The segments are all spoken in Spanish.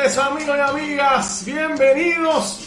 amigos y amigas, bienvenidos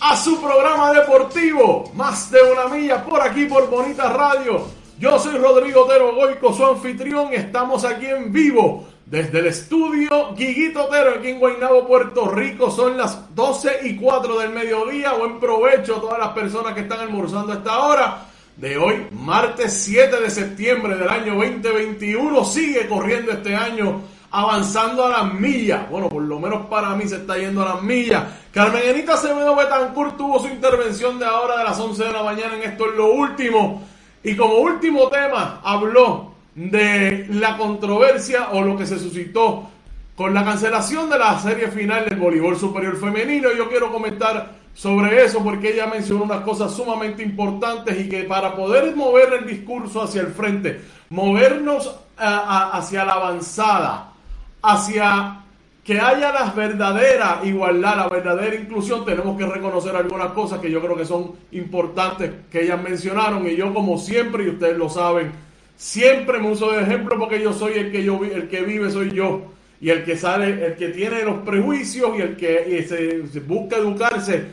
a su programa deportivo, más de una milla por aquí por Bonita Radio. Yo soy Rodrigo Otero Goico, su anfitrión, estamos aquí en vivo desde el estudio Guiguito Otero aquí en Guaynabo, Puerto Rico. Son las 12 y 4 del mediodía, buen provecho a todas las personas que están almorzando a esta hora de hoy, martes 7 de septiembre del año 2021. Sigue corriendo este año avanzando a las millas. Bueno, por lo menos para mí se está yendo a las millas. Carmen Acevedo Betancourt tuvo su intervención de ahora de las 11 de la mañana en esto es lo último. Y como último tema habló de la controversia o lo que se suscitó con la cancelación de la serie final del voleibol superior femenino. Yo quiero comentar sobre eso porque ella mencionó unas cosas sumamente importantes y que para poder mover el discurso hacia el frente, movernos hacia la avanzada, hacia que haya la verdadera igualdad, la verdadera inclusión, tenemos que reconocer algunas cosas que yo creo que son importantes que ellas mencionaron y yo como siempre, y ustedes lo saben, siempre me uso de ejemplo porque yo soy el que yo el que vive soy yo y el que sale, el que tiene los prejuicios y el que se, busca educarse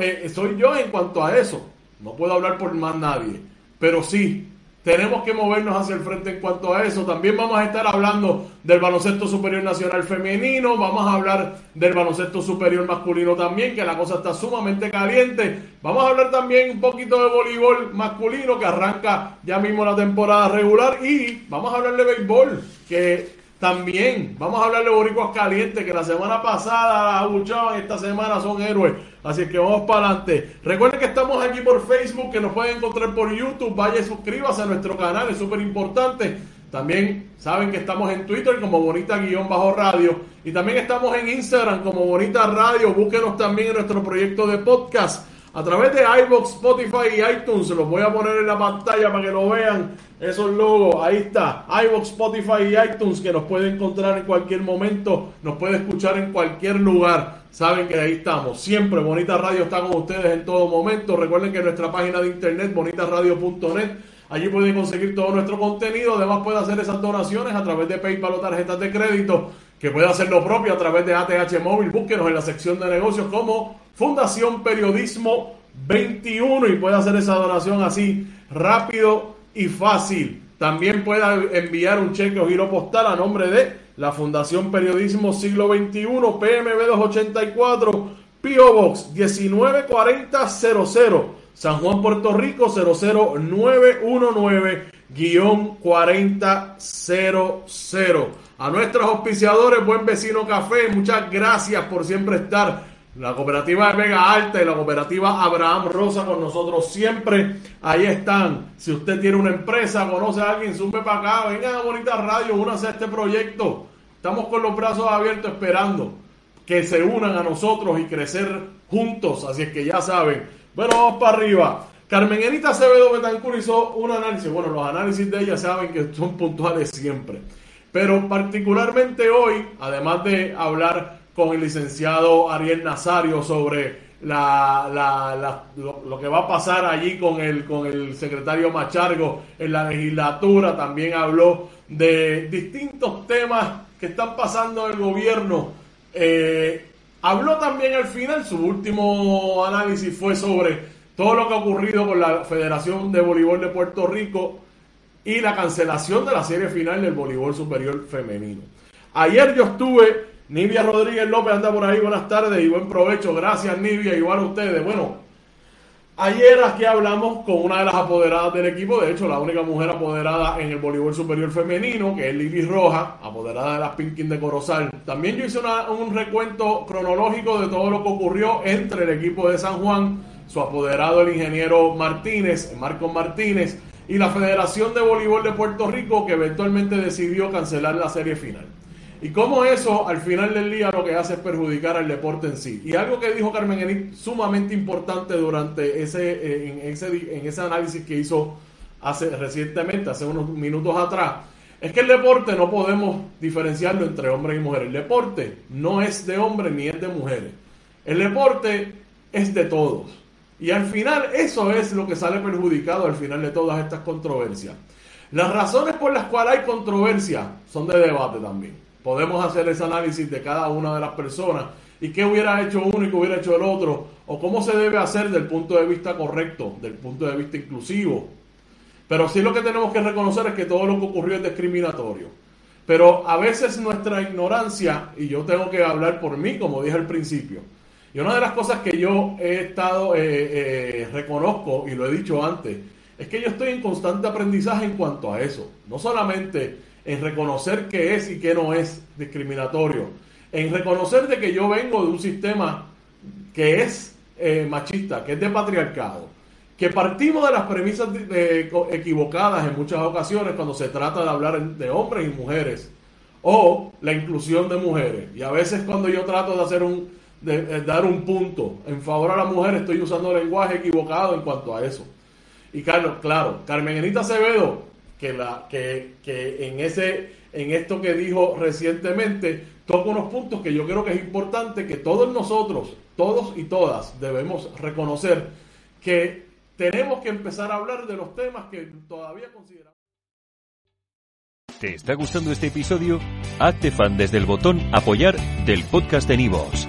eh, soy yo en cuanto a eso. No puedo hablar por más nadie, pero sí tenemos que movernos hacia el frente en cuanto a eso. También vamos a estar hablando del baloncesto superior nacional femenino, vamos a hablar del baloncesto superior masculino también, que la cosa está sumamente caliente. Vamos a hablar también un poquito de voleibol masculino, que arranca ya mismo la temporada regular. Y vamos a hablar de béisbol, que también vamos a hablar de boricuas calientes, que la semana pasada abuchaban, esta semana son héroes. Así que vamos para adelante. Recuerden que estamos aquí por Facebook, que nos pueden encontrar por YouTube. Vaya y suscríbase a nuestro canal, es súper importante. También saben que estamos en Twitter como Bonita-Radio. Y también estamos en Instagram como Bonita Radio. Búsquenos también en nuestro proyecto de podcast a través de iBox, Spotify y iTunes. Los voy a poner en la pantalla para que lo vean. Esos logos, ahí está. iBox, Spotify y iTunes que nos puede encontrar en cualquier momento. Nos puede escuchar en cualquier lugar. Saben que ahí estamos. Siempre Bonita Radio está con ustedes en todo momento. Recuerden que nuestra página de internet, bonitaradio.net, allí pueden conseguir todo nuestro contenido. Además puede hacer esas donaciones a través de PayPal o tarjetas de crédito. Que puede hacer lo propio a través de ATH Móvil. Búsquenos en la sección de negocios como Fundación Periodismo 21 y puede hacer esa donación así rápido y fácil. También puede enviar un cheque o giro postal a nombre de la Fundación Periodismo Siglo XXI, PMB 284, P.O. Box 194000, San Juan, Puerto Rico 00919-4000. A nuestros auspiciadores, Buen Vecino Café, muchas gracias por siempre estar la cooperativa de Vega Alta y la cooperativa Abraham Rosa con nosotros siempre. Ahí están. Si usted tiene una empresa, conoce a alguien, sube para acá, venga a Bonita Radio, únase a este proyecto. Estamos con los brazos abiertos esperando que se unan a nosotros y crecer juntos. Así es que ya saben. Bueno, vamos para arriba. Carmen Enita Acevedo Betancur hizo un análisis. Bueno, los análisis de ella saben que son puntuales siempre. Pero particularmente hoy, además de hablar con el licenciado Ariel Nazario sobre la, lo, que va a pasar allí con el, con el secretario Machargo en la legislatura. También habló de distintos temas que están pasando en el gobierno. Eh, habló también al final, su último análisis fue sobre todo lo que ha ocurrido con la Federación de Voleibol de Puerto Rico y la cancelación de la serie final del voleibol superior femenino. Ayer yo estuve Nivia Rodríguez López anda por ahí, buenas tardes y buen provecho. Gracias, Nivia, igual a ustedes. Bueno, ayer aquí hablamos con una de las apoderadas del equipo, de hecho, la única mujer apoderada en el voleibol superior femenino, que es Lili Roja, apoderada de las Pinkin de Corozal. También yo hice un recuento cronológico de todo lo que ocurrió entre el equipo de San Juan, su apoderado, el ingeniero Martínez, Marcos Martínez, y la Federación de Voleibol de Puerto Rico, que eventualmente decidió cancelar la serie final. Y cómo eso al final del día lo que hace es perjudicar al deporte en sí. Y algo que dijo Carmen Enit sumamente importante durante ese, eh, ese, en ese análisis que hizo hace recientemente, hace unos minutos atrás, es que el deporte no podemos diferenciarlo entre hombres y mujeres. El deporte no es de hombres ni es de mujeres. El deporte es de todos. Y al final eso es lo que sale perjudicado al final de todas estas controversias. Las razones por las cuales hay controversia son de debate también. Podemos hacer ese análisis de cada una de las personas y qué hubiera hecho uno y qué hubiera hecho el otro, o cómo se debe hacer del punto de vista correcto, del punto de vista inclusivo. Pero sí lo que tenemos que reconocer es que todo lo que ocurrió es discriminatorio. Pero a veces nuestra ignorancia, y yo tengo que hablar por mí, como dije al principio, y una de las cosas que yo he estado, eh, eh, reconozco, y lo he dicho antes, es que yo estoy en constante aprendizaje en cuanto a eso. No solamente en reconocer qué es y qué no es discriminatorio, en reconocer de que yo vengo de un sistema que es eh, machista, que es de patriarcado, que partimos de las premisas equivocadas en muchas ocasiones cuando se trata de hablar de hombres y mujeres o la inclusión de mujeres. Y a veces cuando yo trato de hacer un de, dar un punto en favor a la mujer estoy usando lenguaje equivocado en cuanto a eso. Y Carlos, claro, Carmen Enita Acevedo, que la que, que en ese en esto que dijo recientemente toca unos puntos que yo creo que es importante que todos nosotros, todos y todas debemos reconocer que tenemos que empezar a hablar de los temas que todavía consideramos. ¿Te está gustando este episodio? Hazte fan desde el botón apoyar del podcast de Nivos.